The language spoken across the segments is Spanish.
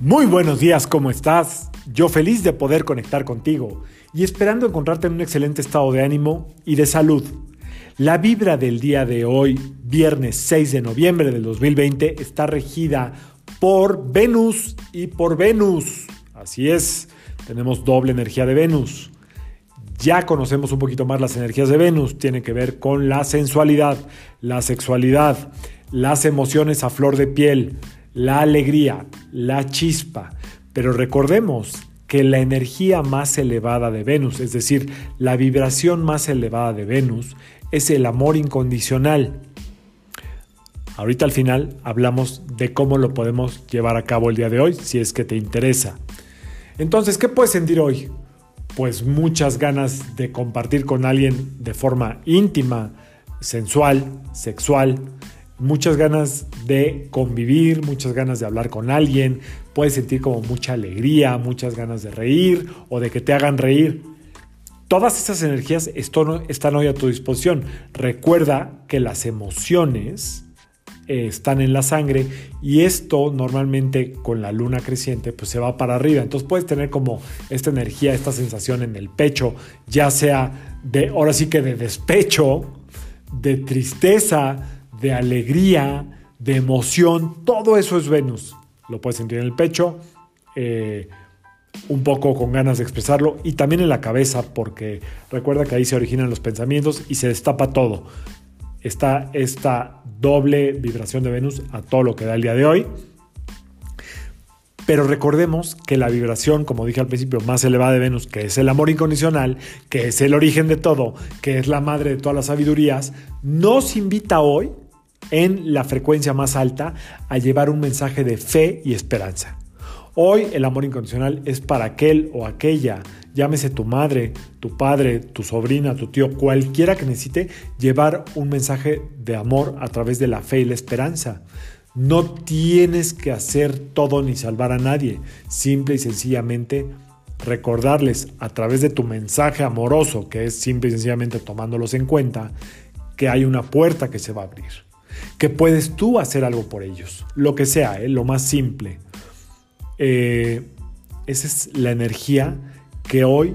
Muy buenos días, ¿cómo estás? Yo feliz de poder conectar contigo y esperando encontrarte en un excelente estado de ánimo y de salud. La vibra del día de hoy, viernes 6 de noviembre del 2020, está regida por Venus y por Venus. Así es, tenemos doble energía de Venus. Ya conocemos un poquito más las energías de Venus, tiene que ver con la sensualidad, la sexualidad, las emociones a flor de piel, la alegría, la chispa. Pero recordemos que la energía más elevada de Venus, es decir, la vibración más elevada de Venus, es el amor incondicional. Ahorita al final hablamos de cómo lo podemos llevar a cabo el día de hoy, si es que te interesa. Entonces, ¿qué puedes sentir hoy? Pues muchas ganas de compartir con alguien de forma íntima, sensual, sexual, muchas ganas de convivir, muchas ganas de hablar con alguien, puedes sentir como mucha alegría, muchas ganas de reír o de que te hagan reír. Todas esas energías están hoy a tu disposición. Recuerda que las emociones eh, están en la sangre y esto normalmente con la luna creciente pues se va para arriba. Entonces puedes tener como esta energía, esta sensación en el pecho, ya sea de, ahora sí que de despecho, de tristeza, de alegría, de emoción, todo eso es Venus. Lo puedes sentir en el pecho, eh, un poco con ganas de expresarlo y también en la cabeza, porque recuerda que ahí se originan los pensamientos y se destapa todo. Está esta doble vibración de Venus a todo lo que da el día de hoy. Pero recordemos que la vibración, como dije al principio, más elevada de Venus, que es el amor incondicional, que es el origen de todo, que es la madre de todas las sabidurías, nos invita hoy en la frecuencia más alta a llevar un mensaje de fe y esperanza. Hoy el amor incondicional es para aquel o aquella, llámese tu madre, tu padre, tu sobrina, tu tío, cualquiera que necesite llevar un mensaje de amor a través de la fe y la esperanza. No tienes que hacer todo ni salvar a nadie, simple y sencillamente recordarles a través de tu mensaje amoroso, que es simple y sencillamente tomándolos en cuenta, que hay una puerta que se va a abrir que puedes tú hacer algo por ellos, lo que sea, ¿eh? lo más simple. Eh, esa es la energía que hoy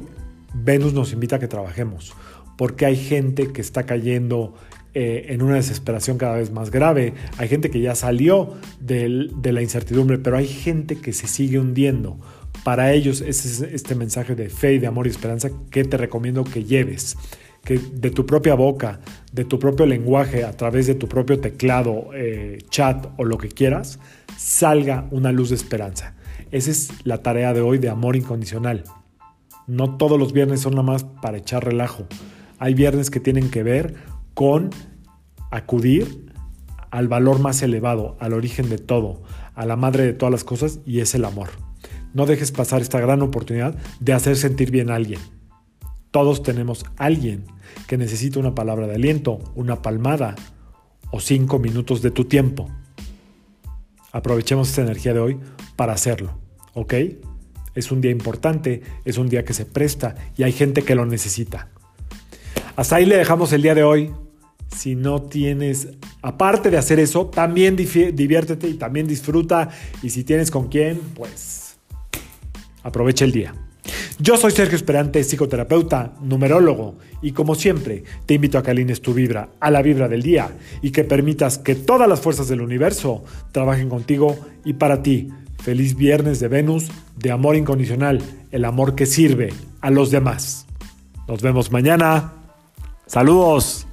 Venus nos invita a que trabajemos, porque hay gente que está cayendo eh, en una desesperación cada vez más grave, hay gente que ya salió de la incertidumbre, pero hay gente que se sigue hundiendo. Para ellos ese es este mensaje de fe y de amor y esperanza que te recomiendo que lleves que de tu propia boca, de tu propio lenguaje, a través de tu propio teclado, eh, chat o lo que quieras, salga una luz de esperanza. Esa es la tarea de hoy de amor incondicional. No todos los viernes son nada más para echar relajo. Hay viernes que tienen que ver con acudir al valor más elevado, al origen de todo, a la madre de todas las cosas y es el amor. No dejes pasar esta gran oportunidad de hacer sentir bien a alguien. Todos tenemos alguien que necesita una palabra de aliento, una palmada o cinco minutos de tu tiempo. Aprovechemos esta energía de hoy para hacerlo, ¿ok? Es un día importante, es un día que se presta y hay gente que lo necesita. Hasta ahí le dejamos el día de hoy. Si no tienes, aparte de hacer eso, también diviértete y también disfruta. Y si tienes con quién, pues aprovecha el día. Yo soy Sergio Esperante, psicoterapeuta, numerólogo, y como siempre, te invito a que alines tu vibra a la vibra del día y que permitas que todas las fuerzas del universo trabajen contigo y para ti. Feliz viernes de Venus, de amor incondicional, el amor que sirve a los demás. Nos vemos mañana. Saludos.